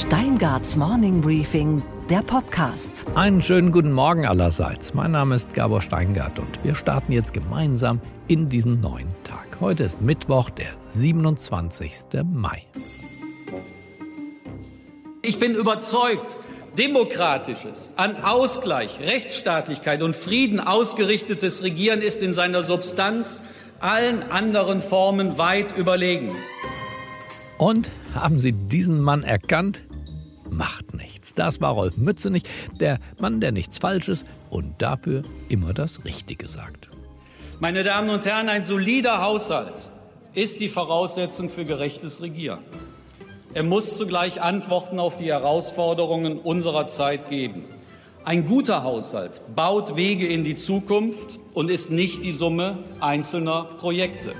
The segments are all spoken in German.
Steingarts Morning Briefing, der Podcast. Einen schönen guten Morgen allerseits. Mein Name ist Gabor Steingart und wir starten jetzt gemeinsam in diesen neuen Tag. Heute ist Mittwoch, der 27. Mai. Ich bin überzeugt, demokratisches, an Ausgleich, Rechtsstaatlichkeit und Frieden ausgerichtetes Regieren ist in seiner Substanz allen anderen Formen weit überlegen. Und haben Sie diesen Mann erkannt? Macht nichts. Das war Rolf Mützenich, der Mann, der nichts Falsches und dafür immer das Richtige sagt. Meine Damen und Herren, ein solider Haushalt ist die Voraussetzung für gerechtes Regieren. Er muss zugleich Antworten auf die Herausforderungen unserer Zeit geben. Ein guter Haushalt baut Wege in die Zukunft und ist nicht die Summe einzelner Projekte.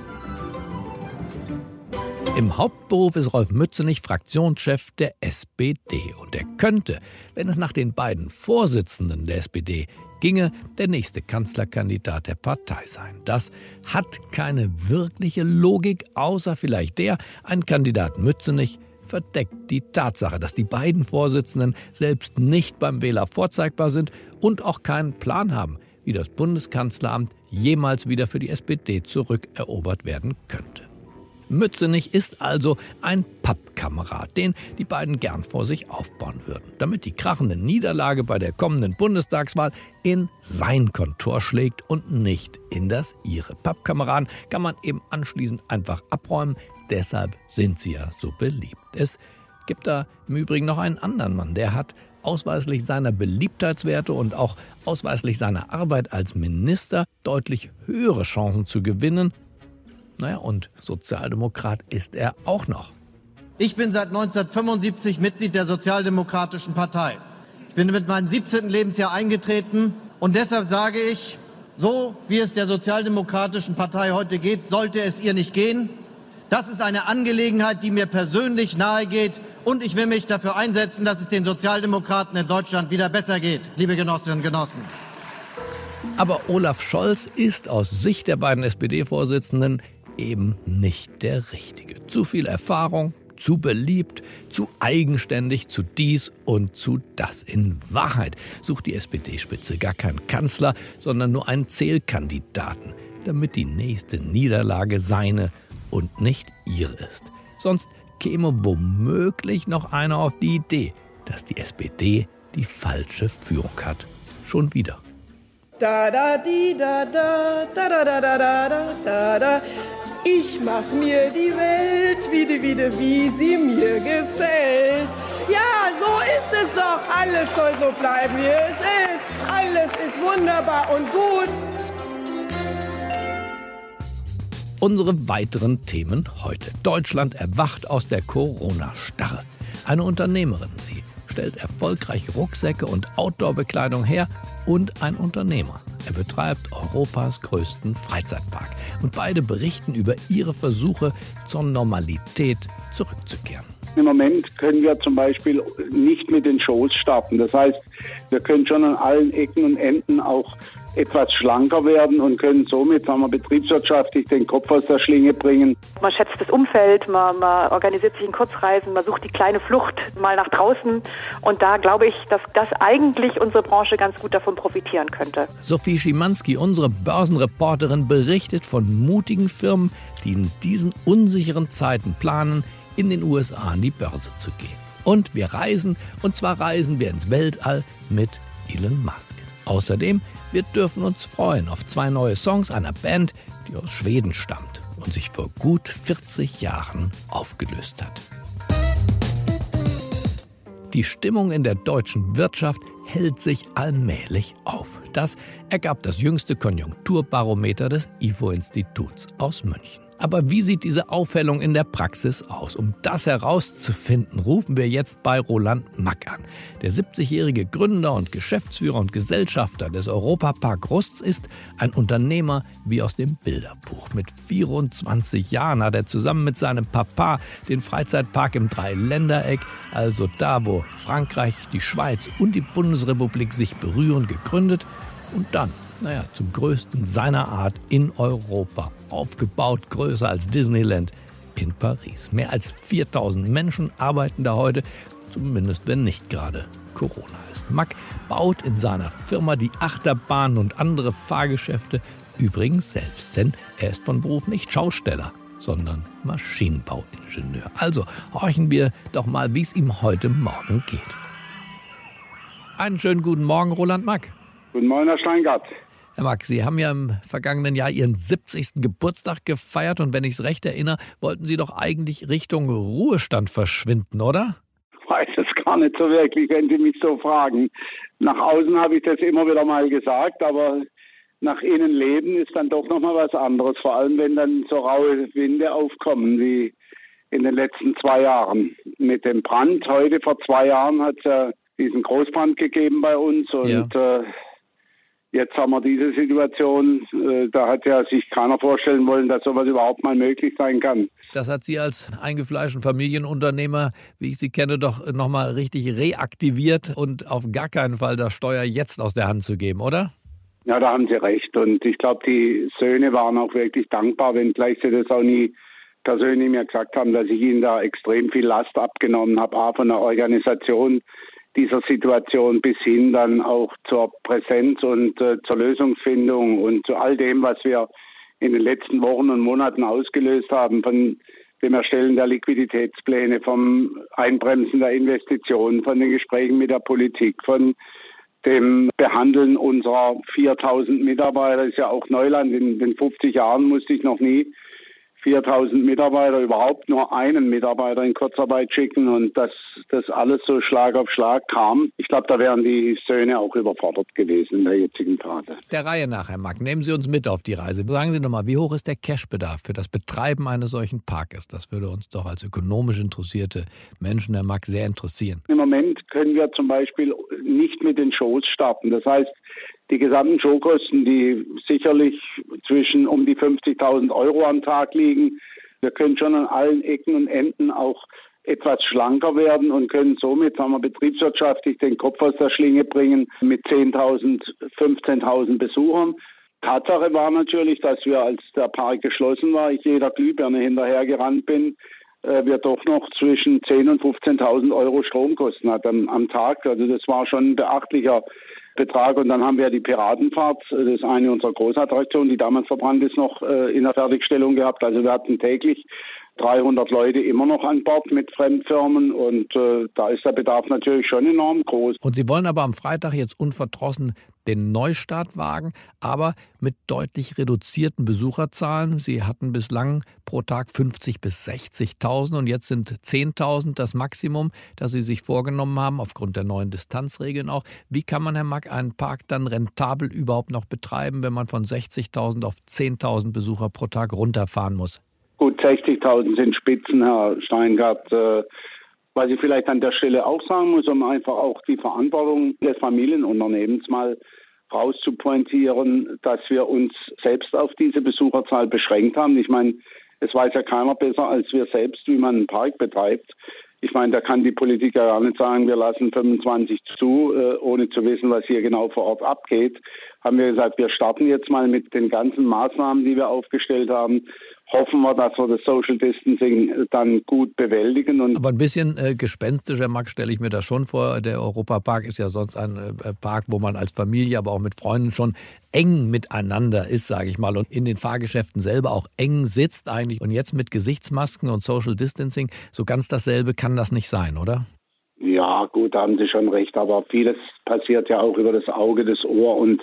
Im Hauptberuf ist Rolf Mützenich Fraktionschef der SPD und er könnte, wenn es nach den beiden Vorsitzenden der SPD ginge, der nächste Kanzlerkandidat der Partei sein. Das hat keine wirkliche Logik, außer vielleicht der, ein Kandidat Mützenich verdeckt die Tatsache, dass die beiden Vorsitzenden selbst nicht beim Wähler vorzeigbar sind und auch keinen Plan haben, wie das Bundeskanzleramt jemals wieder für die SPD zurückerobert werden könnte. Mützenich ist also ein Pappkamerad, den die beiden gern vor sich aufbauen würden, damit die krachende Niederlage bei der kommenden Bundestagswahl in sein Kontor schlägt und nicht in das ihre. Pappkameraden kann man eben anschließend einfach abräumen, deshalb sind sie ja so beliebt. Es gibt da im Übrigen noch einen anderen Mann, der hat ausweislich seiner Beliebtheitswerte und auch ausweislich seiner Arbeit als Minister deutlich höhere Chancen zu gewinnen naja, und Sozialdemokrat ist er auch noch. Ich bin seit 1975 Mitglied der Sozialdemokratischen Partei. Ich bin mit meinem 17. Lebensjahr eingetreten und deshalb sage ich, so wie es der Sozialdemokratischen Partei heute geht, sollte es ihr nicht gehen. Das ist eine Angelegenheit, die mir persönlich nahe geht und ich will mich dafür einsetzen, dass es den Sozialdemokraten in Deutschland wieder besser geht, liebe Genossinnen und Genossen. Aber Olaf Scholz ist aus Sicht der beiden SPD-Vorsitzenden eben nicht der Richtige. Zu viel Erfahrung, zu beliebt, zu eigenständig, zu dies und zu das. In Wahrheit sucht die SPD-Spitze gar keinen Kanzler, sondern nur einen Zählkandidaten, damit die nächste Niederlage seine und nicht ihre ist. Sonst käme womöglich noch einer auf die Idee, dass die SPD die falsche Führung hat. Schon wieder. Da da di da da da da da da da da da ich mach mir die Welt wieder, wieder, wie sie mir gefällt. Ja, so ist es doch. Alles soll so bleiben, wie es ist. Alles ist wunderbar und gut. Unsere weiteren Themen heute. Deutschland erwacht aus der Corona-Starre. Eine Unternehmerin, sie stellt erfolgreich Rucksäcke und Outdoor-Bekleidung her und ein Unternehmer. Er betreibt Europas größten Freizeitpark. Und beide berichten über ihre Versuche, zur Normalität zurückzukehren. Im Moment können wir zum Beispiel nicht mit den Shows starten. Das heißt, wir können schon an allen Ecken und Enden auch etwas schlanker werden und können somit, sagen wir, betriebswirtschaftlich den Kopf aus der Schlinge bringen. Man schätzt das Umfeld, man, man organisiert sich in Kurzreisen, man sucht die kleine Flucht mal nach draußen und da glaube ich, dass das eigentlich unsere Branche ganz gut davon profitieren könnte. Sophie Schimanski, unsere Börsenreporterin, berichtet von mutigen Firmen, die in diesen unsicheren Zeiten planen, in den USA an die Börse zu gehen. Und wir reisen, und zwar reisen wir ins Weltall mit Elon Musk. Außerdem, wir dürfen uns freuen auf zwei neue Songs einer Band, die aus Schweden stammt und sich vor gut 40 Jahren aufgelöst hat. Die Stimmung in der deutschen Wirtschaft hält sich allmählich auf. Das ergab das jüngste Konjunkturbarometer des IFO-Instituts aus München. Aber wie sieht diese Aufhellung in der Praxis aus? Um das herauszufinden, rufen wir jetzt bei Roland Mack an. Der 70-jährige Gründer und Geschäftsführer und Gesellschafter des Europapark Rust ist ein Unternehmer wie aus dem Bilderbuch. Mit 24 Jahren hat er zusammen mit seinem Papa den Freizeitpark im Dreiländereck, also da, wo Frankreich, die Schweiz und die Bundesrepublik sich berühren, gegründet und dann naja, zum größten seiner Art in Europa. Aufgebaut, größer als Disneyland in Paris. Mehr als 4000 Menschen arbeiten da heute Zumindest wenn nicht gerade Corona ist. Mack baut in seiner Firma die Achterbahnen und andere Fahrgeschäfte übrigens selbst, denn er ist von Beruf nicht Schausteller, sondern Maschinenbauingenieur. Also horchen wir doch mal, wie es ihm heute Morgen geht. Einen schönen guten Morgen, Roland Mack. Guten Morgen, Herr Steingart. Herr Mack, Sie haben ja im vergangenen Jahr Ihren 70. Geburtstag gefeiert und wenn ich es recht erinnere, wollten Sie doch eigentlich Richtung Ruhestand verschwinden, oder? Ich weiß es gar nicht so wirklich, wenn Sie mich so fragen. Nach außen habe ich das immer wieder mal gesagt, aber nach innen leben ist dann doch nochmal was anderes, vor allem wenn dann so raue Winde aufkommen wie in den letzten zwei Jahren. Mit dem Brand heute vor zwei Jahren hat es ja diesen Großbrand gegeben bei uns und ja. äh, Jetzt haben wir diese Situation, äh, da hat ja sich keiner vorstellen wollen, dass sowas überhaupt mal möglich sein kann. Das hat Sie als eingefleischten Familienunternehmer, wie ich Sie kenne, doch nochmal richtig reaktiviert und auf gar keinen Fall das Steuer jetzt aus der Hand zu geben, oder? Ja, da haben Sie recht. Und ich glaube, die Söhne waren auch wirklich dankbar, wenngleich sie das auch nie persönlich mir gesagt haben, dass ich ihnen da extrem viel Last abgenommen habe, A, von der Organisation, dieser Situation bis hin dann auch zur Präsenz und äh, zur Lösungsfindung und zu all dem, was wir in den letzten Wochen und Monaten ausgelöst haben, von dem Erstellen der Liquiditätspläne, vom Einbremsen der Investitionen, von den Gesprächen mit der Politik, von dem Behandeln unserer 4000 Mitarbeiter, ist ja auch Neuland. In den 50 Jahren musste ich noch nie 4000 Mitarbeiter überhaupt nur einen Mitarbeiter in Kurzarbeit schicken und dass das alles so Schlag auf Schlag kam. Ich glaube, da wären die Söhne auch überfordert gewesen in der jetzigen Phase. Der Reihe nach, Herr Mack, nehmen Sie uns mit auf die Reise. Sagen Sie nochmal, wie hoch ist der Cashbedarf für das Betreiben eines solchen Parkes? Das würde uns doch als ökonomisch interessierte Menschen, Herr Mack, sehr interessieren. Im Moment können wir zum Beispiel nicht mit den Shows starten. Das heißt, die gesamten Showkosten, die sicherlich zwischen um die 50.000 Euro am Tag liegen. Wir können schon an allen Ecken und Enden auch etwas schlanker werden und können somit, sagen wir, betriebswirtschaftlich den Kopf aus der Schlinge bringen mit 10.000, 15.000 Besuchern. Tatsache war natürlich, dass wir, als der Park geschlossen war, ich jeder Glühbirne hinterhergerannt bin, äh, wir doch noch zwischen 10.000 und 15.000 Euro Stromkosten hat am, am Tag. Also das war schon ein beachtlicher Betrag. Und dann haben wir die Piratenfahrt, das ist eine unserer Großattraktionen, die damals verbrannt ist, noch äh, in der Fertigstellung gehabt. Also wir hatten täglich 300 Leute immer noch an Bord mit Fremdfirmen und äh, da ist der Bedarf natürlich schon enorm groß. Und Sie wollen aber am Freitag jetzt unverdrossen den Neustart wagen, aber mit deutlich reduzierten Besucherzahlen. Sie hatten bislang pro Tag 50 bis 60.000 und jetzt sind 10.000 das Maximum, das Sie sich vorgenommen haben, aufgrund der neuen Distanzregeln auch. Wie kann man, Herr Mack, einen Park dann rentabel überhaupt noch betreiben, wenn man von 60.000 auf 10.000 Besucher pro Tag runterfahren muss? Gut, 60.000 sind Spitzen, Herr Steingart. Was ich vielleicht an der Stelle auch sagen muss, um einfach auch die Verantwortung des Familienunternehmens mal rauszupointieren, dass wir uns selbst auf diese Besucherzahl beschränkt haben. Ich meine, es weiß ja keiner besser als wir selbst, wie man einen Park betreibt. Ich meine, da kann die Politiker gar nicht sagen, wir lassen 25 zu, äh, ohne zu wissen, was hier genau vor Ort abgeht. Haben wir gesagt, wir starten jetzt mal mit den ganzen Maßnahmen, die wir aufgestellt haben hoffen wir, dass wir das Social Distancing dann gut bewältigen. Und Aber ein bisschen äh, gespenstischer, Max, stelle ich mir das schon vor. Der Europapark ist ja sonst ein äh, Park, wo man als Familie, aber auch mit Freunden schon eng miteinander ist, sage ich mal, und in den Fahrgeschäften selber auch eng sitzt eigentlich. Und jetzt mit Gesichtsmasken und Social Distancing, so ganz dasselbe kann das nicht sein, oder? Ja, gut, da haben Sie schon recht, aber vieles passiert ja auch über das Auge, das Ohr und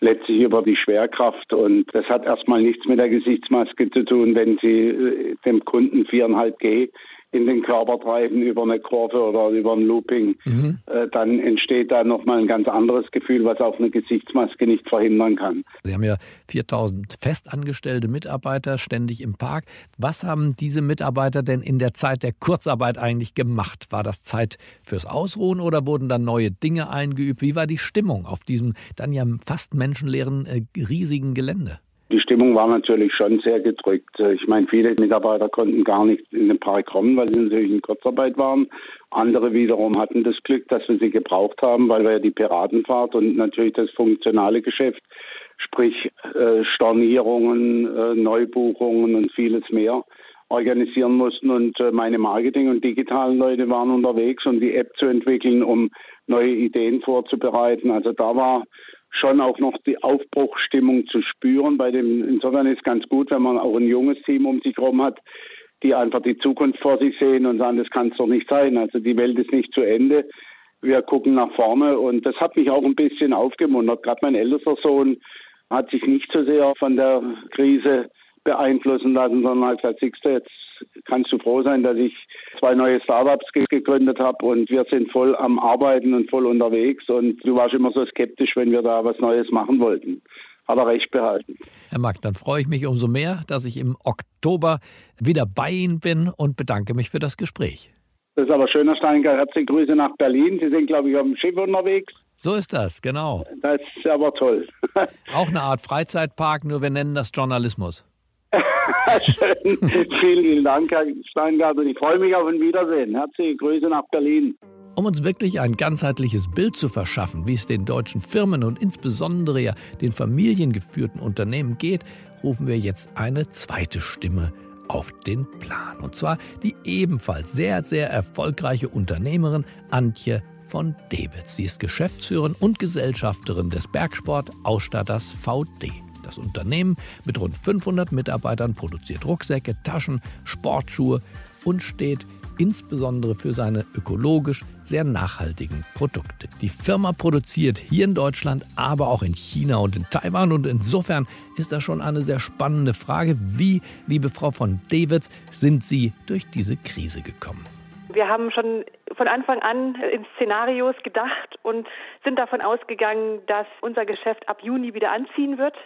letztlich über die Schwerkraft. Und das hat erstmal nichts mit der Gesichtsmaske zu tun, wenn Sie äh, dem Kunden 4,5G in den Körper treiben über eine Kurve oder über ein Looping, mhm. äh, dann entsteht da nochmal ein ganz anderes Gefühl, was auch eine Gesichtsmaske nicht verhindern kann. Sie haben ja 4000 festangestellte Mitarbeiter ständig im Park. Was haben diese Mitarbeiter denn in der Zeit der Kurzarbeit eigentlich gemacht? War das Zeit fürs Ausruhen oder wurden dann neue Dinge eingeübt? Wie war die Stimmung auf diesem dann ja fast menschenleeren äh, riesigen Gelände? Die Stimmung war natürlich schon sehr gedrückt. Ich meine, viele Mitarbeiter konnten gar nicht in den Park kommen, weil sie natürlich in Kurzarbeit waren. Andere wiederum hatten das Glück, dass wir sie gebraucht haben, weil wir ja die Piratenfahrt und natürlich das funktionale Geschäft, sprich äh, Stornierungen, äh, Neubuchungen und vieles mehr, organisieren mussten und äh, meine Marketing- und digitalen Leute waren unterwegs, um die App zu entwickeln, um neue Ideen vorzubereiten. Also da war schon auch noch die Aufbruchstimmung zu spüren. Bei dem, insofern ist ganz gut, wenn man auch ein junges Team um sich herum hat, die einfach die Zukunft vor sich sehen und sagen, das kann es doch nicht sein. Also die Welt ist nicht zu Ende. Wir gucken nach vorne und das hat mich auch ein bisschen aufgemuntert. Gerade mein ältester Sohn hat sich nicht so sehr von der Krise beeinflussen lassen, sondern hat gesagt, Sixte, jetzt kannst du froh sein, dass ich zwei neue Startups gegründet habe und wir sind voll am Arbeiten und voll unterwegs und du warst immer so skeptisch, wenn wir da was Neues machen wollten. Hat er recht behalten. Herr Mack, dann freue ich mich umso mehr, dass ich im Oktober wieder bei Ihnen bin und bedanke mich für das Gespräch. Das ist aber schön, Herr. Herzliche Grüße nach Berlin. Sie sind, glaube ich, auf dem Schiff unterwegs. So ist das, genau. Das ist aber toll. Auch eine Art Freizeitpark, nur wir nennen das Journalismus. Schön. vielen, vielen Dank, Herr Steingart. Und ich freue mich auf ein Wiedersehen. Herzliche Grüße nach Berlin. Um uns wirklich ein ganzheitliches Bild zu verschaffen, wie es den deutschen Firmen und insbesondere ja den familiengeführten Unternehmen geht, rufen wir jetzt eine zweite Stimme auf den Plan. Und zwar die ebenfalls sehr, sehr erfolgreiche Unternehmerin Antje von Debitz. Sie ist Geschäftsführerin und Gesellschafterin des Bergsport-Ausstatters VD. Das Unternehmen mit rund 500 Mitarbeitern produziert Rucksäcke, Taschen, Sportschuhe und steht insbesondere für seine ökologisch sehr nachhaltigen Produkte. Die Firma produziert hier in Deutschland, aber auch in China und in Taiwan und insofern ist das schon eine sehr spannende Frage, wie, liebe Frau von Davids, sind Sie durch diese Krise gekommen? Wir haben schon von Anfang an in Szenarios gedacht und sind davon ausgegangen, dass unser Geschäft ab Juni wieder anziehen wird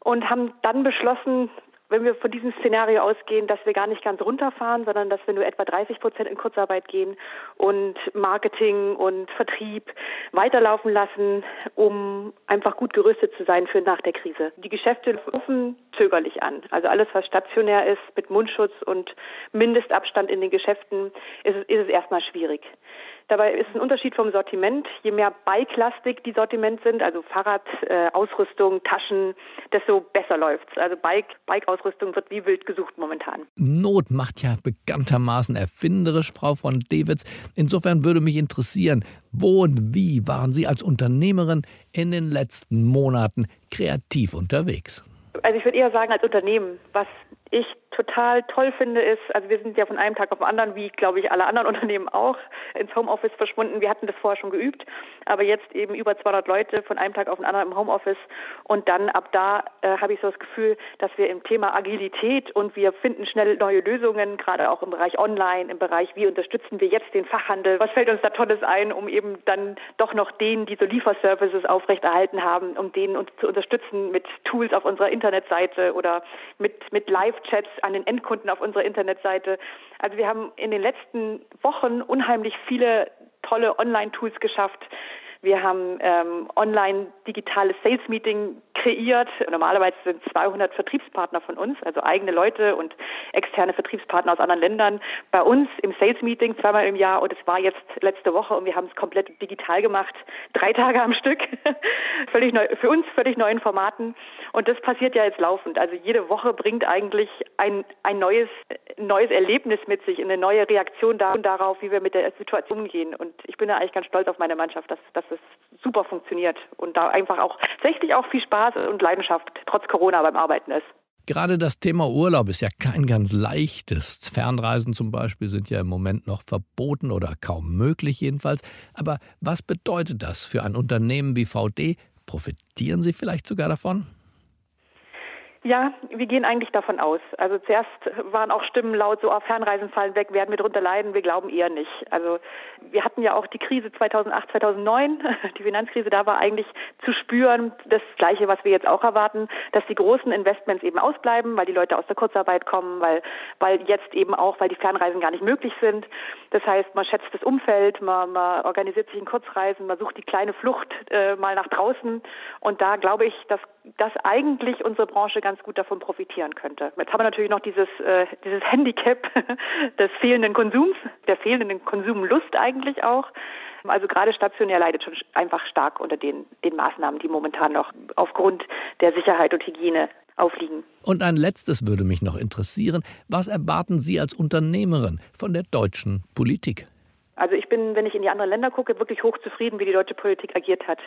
und haben dann beschlossen, wenn wir von diesem Szenario ausgehen, dass wir gar nicht ganz runterfahren, sondern dass wir nur etwa 30 Prozent in Kurzarbeit gehen und Marketing und Vertrieb weiterlaufen lassen, um einfach gut gerüstet zu sein für nach der Krise. Die Geschäfte laufen zögerlich an. Also alles, was stationär ist, mit Mundschutz und Mindestabstand in den Geschäften, ist, ist es erstmal schwierig. Dabei ist ein Unterschied vom Sortiment. Je mehr Bike-lastig die Sortiment sind, also Fahrrad, äh, Ausrüstung, Taschen, desto besser läuft's. Also Bike, Bike-Ausrüstung wird wie wild gesucht momentan. Not macht ja bekanntermaßen erfinderisch, Frau von Dewitz. Insofern würde mich interessieren, wo und wie waren Sie als Unternehmerin in den letzten Monaten kreativ unterwegs? Also ich würde eher sagen als Unternehmen. Was ich total toll finde, ist, also wir sind ja von einem Tag auf den anderen, wie glaube ich alle anderen Unternehmen auch, ins Homeoffice verschwunden. Wir hatten das vorher schon geübt, aber jetzt eben über 200 Leute von einem Tag auf den anderen im Homeoffice und dann ab da äh, habe ich so das Gefühl, dass wir im Thema Agilität und wir finden schnell neue Lösungen, gerade auch im Bereich Online, im Bereich, wie unterstützen wir jetzt den Fachhandel, was fällt uns da Tolles ein, um eben dann doch noch denen, die so Lieferservices aufrechterhalten haben, um denen uns zu unterstützen mit Tools auf unserer Internetseite oder mit, mit Live-Chats an den Endkunden auf unserer Internetseite. Also wir haben in den letzten Wochen unheimlich viele tolle Online-Tools geschafft. Wir haben ähm, online digitales Sales Meeting kreiert. Normalerweise sind 200 Vertriebspartner von uns, also eigene Leute und externe Vertriebspartner aus anderen Ländern, bei uns im Sales Meeting zweimal im Jahr. Und es war jetzt letzte Woche und wir haben es komplett digital gemacht, drei Tage am Stück, völlig neu, für uns völlig neuen Formaten. Und das passiert ja jetzt laufend. Also jede Woche bringt eigentlich ein, ein neues, neues Erlebnis mit sich, eine neue Reaktion darauf, wie wir mit der Situation umgehen. Und ich bin da eigentlich ganz stolz auf meine Mannschaft, dass, dass es super funktioniert und da einfach auch tatsächlich auch viel Spaß und Leidenschaft trotz Corona beim Arbeiten ist. Gerade das Thema Urlaub ist ja kein ganz leichtes. Fernreisen zum Beispiel sind ja im Moment noch verboten oder kaum möglich jedenfalls. Aber was bedeutet das für ein Unternehmen wie VD? Profitieren Sie vielleicht sogar davon? Ja, wir gehen eigentlich davon aus. Also zuerst waren auch Stimmen laut, so auf Fernreisen fallen weg, werden wir darunter leiden? Wir glauben eher nicht. Also wir hatten ja auch die Krise 2008, 2009, die Finanzkrise, da war eigentlich zu spüren, das Gleiche, was wir jetzt auch erwarten, dass die großen Investments eben ausbleiben, weil die Leute aus der Kurzarbeit kommen, weil, weil jetzt eben auch, weil die Fernreisen gar nicht möglich sind. Das heißt, man schätzt das Umfeld, man, man organisiert sich in Kurzreisen, man sucht die kleine Flucht äh, mal nach draußen. Und da glaube ich, dass, dass eigentlich unsere Branche ganz gut davon profitieren könnte. Jetzt haben wir natürlich noch dieses, äh, dieses Handicap des fehlenden Konsums, der fehlenden Konsumlust eigentlich auch. Also gerade stationär leidet schon einfach stark unter den, den Maßnahmen, die momentan noch aufgrund der Sicherheit und Hygiene aufliegen. Und ein letztes würde mich noch interessieren. Was erwarten Sie als Unternehmerin von der deutschen Politik? Also ich bin, wenn ich in die anderen Länder gucke, wirklich hochzufrieden, wie die deutsche Politik agiert hat.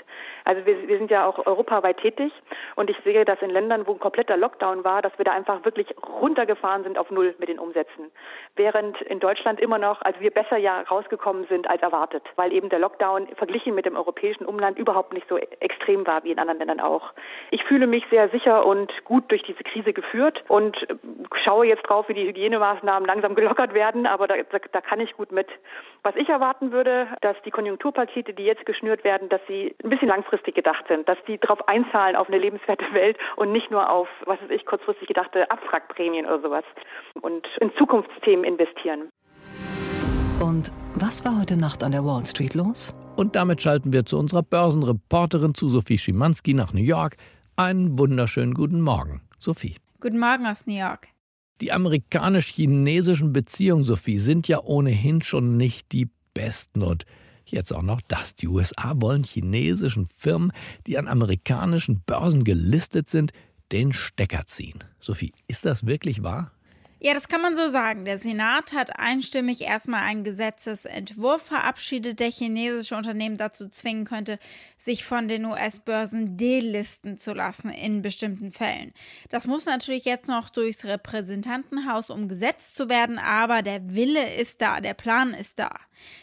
Also wir, wir sind ja auch europaweit tätig und ich sehe, dass in Ländern, wo ein kompletter Lockdown war, dass wir da einfach wirklich runtergefahren sind auf Null mit den Umsätzen. Während in Deutschland immer noch, also wir besser ja rausgekommen sind als erwartet, weil eben der Lockdown verglichen mit dem europäischen Umland überhaupt nicht so extrem war wie in anderen Ländern auch. Ich fühle mich sehr sicher und gut durch diese Krise geführt und schaue jetzt drauf, wie die Hygienemaßnahmen langsam gelockert werden, aber da, da, da kann ich gut mit. Was ich erwarten würde, dass die Konjunkturpakete, die jetzt geschnürt werden, dass sie ein bisschen langfristig gedacht sind, dass die darauf einzahlen auf eine lebenswerte Welt und nicht nur auf, was weiß ich, kurzfristig gedachte Abwrackprämien oder sowas und in Zukunftsthemen investieren. Und was war heute Nacht an der Wall Street los? Und damit schalten wir zu unserer Börsenreporterin, zu Sophie Schimanski nach New York. Einen wunderschönen guten Morgen, Sophie. Guten Morgen aus New York. Die amerikanisch-chinesischen Beziehungen, Sophie, sind ja ohnehin schon nicht die besten. Und jetzt auch noch das. Die USA wollen chinesischen Firmen, die an amerikanischen Börsen gelistet sind, den Stecker ziehen. Sophie, ist das wirklich wahr? Ja, das kann man so sagen. Der Senat hat einstimmig erstmal einen Gesetzesentwurf verabschiedet, der chinesische Unternehmen dazu zwingen könnte, sich von den US-Börsen delisten zu lassen in bestimmten Fällen. Das muss natürlich jetzt noch durchs Repräsentantenhaus umgesetzt zu werden, aber der Wille ist da, der Plan ist da.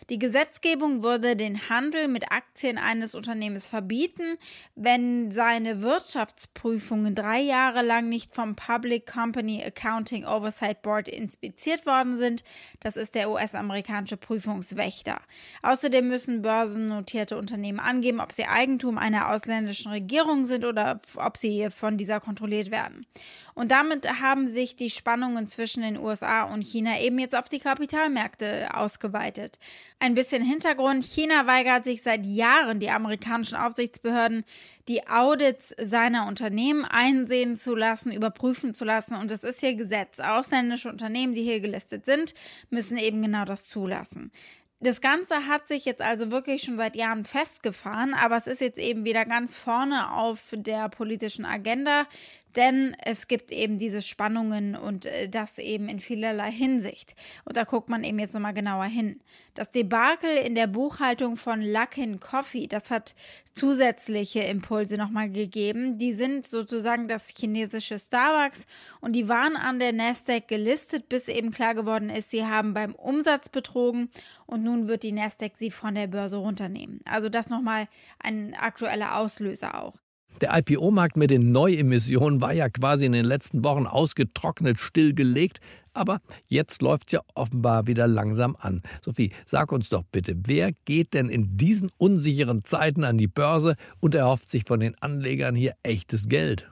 Die Gesetzgebung würde den Handel mit Aktien eines Unternehmens verbieten, wenn seine Wirtschaftsprüfungen drei Jahre lang nicht vom Public Company Accounting Oversight Board inspiziert worden sind. Das ist der US-amerikanische Prüfungswächter. Außerdem müssen börsennotierte Unternehmen angeben, ob sie Eigentum einer ausländischen Regierung sind oder ob sie von dieser kontrolliert werden. Und damit haben sich die Spannungen zwischen den USA und China eben jetzt auf die Kapitalmärkte ausgeweitet. Ein bisschen Hintergrund. China weigert sich seit Jahren, die amerikanischen Aufsichtsbehörden, die Audits seiner Unternehmen einsehen zu lassen, überprüfen zu lassen. Und das ist hier Gesetz. Ausländische Unternehmen, die hier gelistet sind, müssen eben genau das zulassen. Das Ganze hat sich jetzt also wirklich schon seit Jahren festgefahren, aber es ist jetzt eben wieder ganz vorne auf der politischen Agenda. Denn es gibt eben diese Spannungen und äh, das eben in vielerlei Hinsicht. Und da guckt man eben jetzt nochmal genauer hin. Das Debakel in der Buchhaltung von Luckin Coffee, das hat zusätzliche Impulse nochmal gegeben. Die sind sozusagen das chinesische Starbucks und die waren an der Nasdaq gelistet, bis eben klar geworden ist, sie haben beim Umsatz betrogen und nun wird die Nasdaq sie von der Börse runternehmen. Also das nochmal ein aktueller Auslöser auch. Der IPO-Markt mit den Neuemissionen war ja quasi in den letzten Wochen ausgetrocknet, stillgelegt. Aber jetzt läuft es ja offenbar wieder langsam an. Sophie, sag uns doch bitte, wer geht denn in diesen unsicheren Zeiten an die Börse und erhofft sich von den Anlegern hier echtes Geld?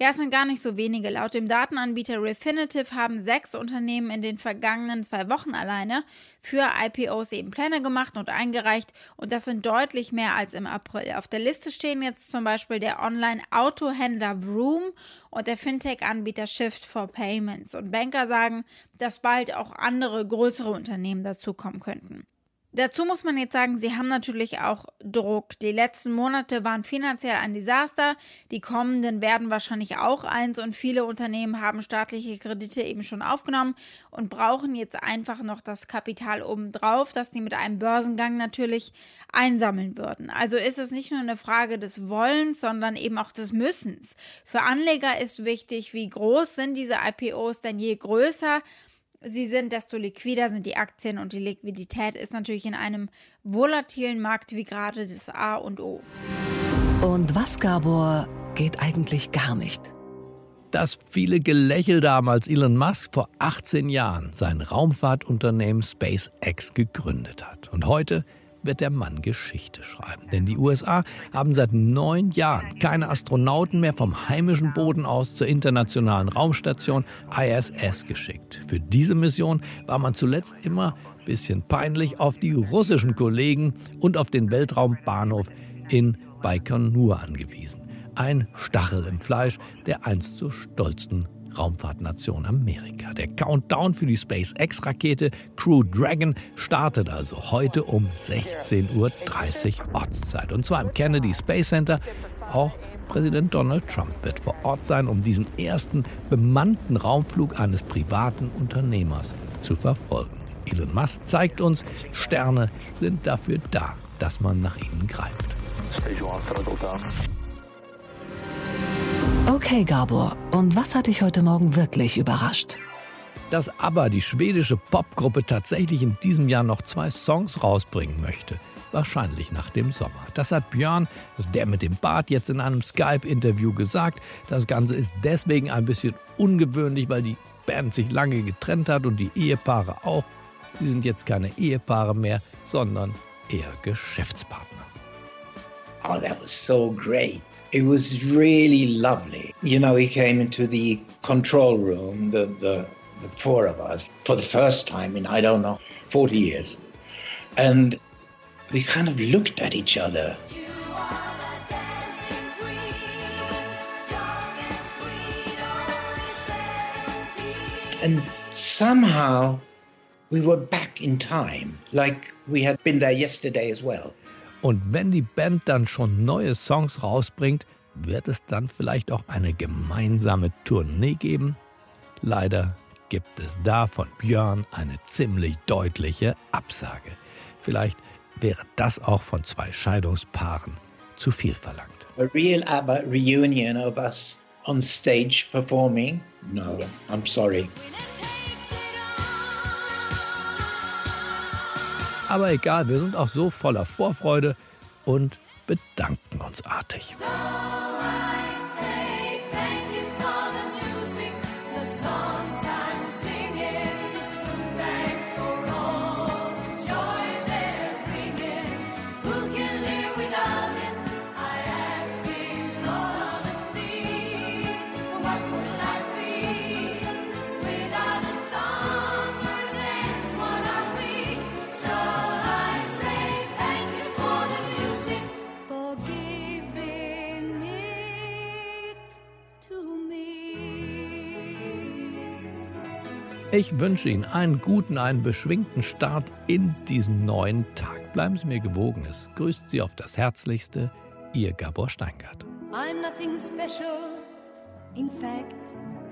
Ja, es sind gar nicht so wenige. Laut dem Datenanbieter Refinitiv haben sechs Unternehmen in den vergangenen zwei Wochen alleine für IPOs eben Pläne gemacht und eingereicht. Und das sind deutlich mehr als im April. Auf der Liste stehen jetzt zum Beispiel der Online-Autohändler Vroom und der Fintech-Anbieter Shift for Payments. Und Banker sagen, dass bald auch andere größere Unternehmen dazukommen könnten. Dazu muss man jetzt sagen, sie haben natürlich auch Druck. Die letzten Monate waren finanziell ein Desaster. Die kommenden werden wahrscheinlich auch eins und viele Unternehmen haben staatliche Kredite eben schon aufgenommen und brauchen jetzt einfach noch das Kapital obendrauf, das sie mit einem Börsengang natürlich einsammeln würden. Also ist es nicht nur eine Frage des Wollens, sondern eben auch des Müssens. Für Anleger ist wichtig, wie groß sind diese IPOs, denn je größer, sie sind, desto liquider sind die Aktien und die Liquidität ist natürlich in einem volatilen Markt wie gerade das A und O. Und was, Gabor, geht eigentlich gar nicht? Das viele Gelächel damals Elon Musk vor 18 Jahren sein Raumfahrtunternehmen SpaceX gegründet hat. Und heute wird der Mann Geschichte schreiben. Denn die USA haben seit neun Jahren keine Astronauten mehr vom heimischen Boden aus zur internationalen Raumstation ISS geschickt. Für diese Mission war man zuletzt immer ein bisschen peinlich auf die russischen Kollegen und auf den Weltraumbahnhof in Baikonur angewiesen. Ein Stachel im Fleisch, der einst zur stolzen Raumfahrtnation Amerika. Der Countdown für die SpaceX-Rakete Crew Dragon startet also heute um 16.30 Uhr Ortszeit. Und zwar im Kennedy Space Center, auch Präsident Donald Trump wird vor Ort sein, um diesen ersten bemannten Raumflug eines privaten Unternehmers zu verfolgen. Elon Musk zeigt uns, Sterne sind dafür da, dass man nach ihnen greift. Okay, Gabor, und was hat dich heute Morgen wirklich überrascht? Dass ABBA, die schwedische Popgruppe, tatsächlich in diesem Jahr noch zwei Songs rausbringen möchte. Wahrscheinlich nach dem Sommer. Das hat Björn, der mit dem Bart, jetzt in einem Skype-Interview gesagt. Das Ganze ist deswegen ein bisschen ungewöhnlich, weil die Band sich lange getrennt hat und die Ehepaare auch. Sie sind jetzt keine Ehepaare mehr, sondern eher Geschäftspartner. Oh, that was so great. It was really lovely. You know, we came into the control room, the, the, the four of us, for the first time in, I don't know, 40 years. And we kind of looked at each other. And somehow we were back in time, like we had been there yesterday as well. Und wenn die Band dann schon neue Songs rausbringt, wird es dann vielleicht auch eine gemeinsame Tournee geben? Leider gibt es da von Björn eine ziemlich deutliche Absage. Vielleicht wäre das auch von zwei Scheidungspaaren zu viel verlangt. A real ABBA reunion of us on stage performing? No, I'm sorry. Aber egal, wir sind auch so voller Vorfreude und bedanken uns artig. Ich wünsche Ihnen einen guten, einen beschwingten Start in diesen neuen Tag. Bleiben Sie mir gewogen. Es grüßt Sie auf das Herzlichste, Ihr Gabor Steingart. I'm nothing special. In fact,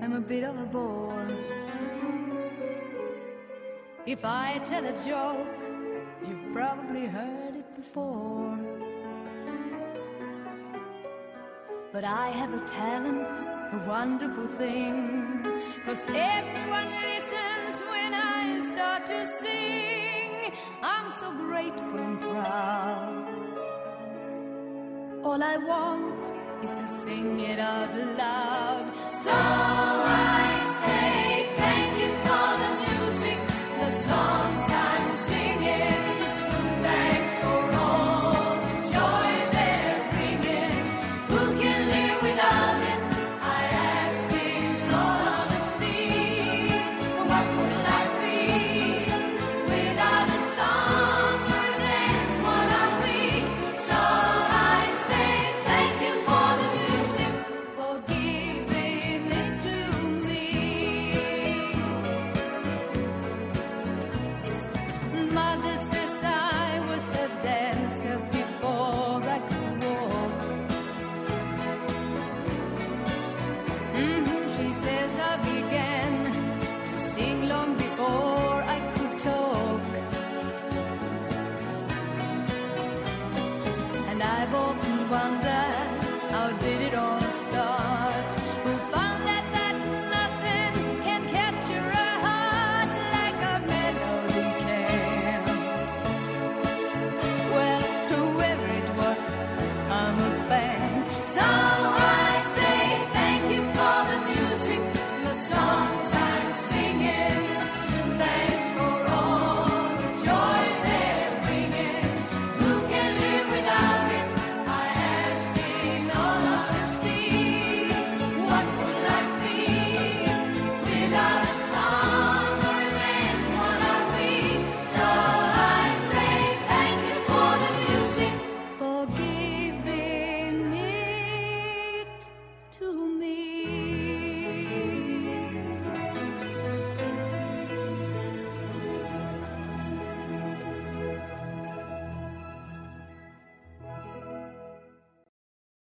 I'm a bit of a bore. If I tell a joke, you've probably heard it before. But I have a talent, a wonderful thing. Cause everyone listens sing. I'm so grateful and proud. All I want is to sing it out loud. So I.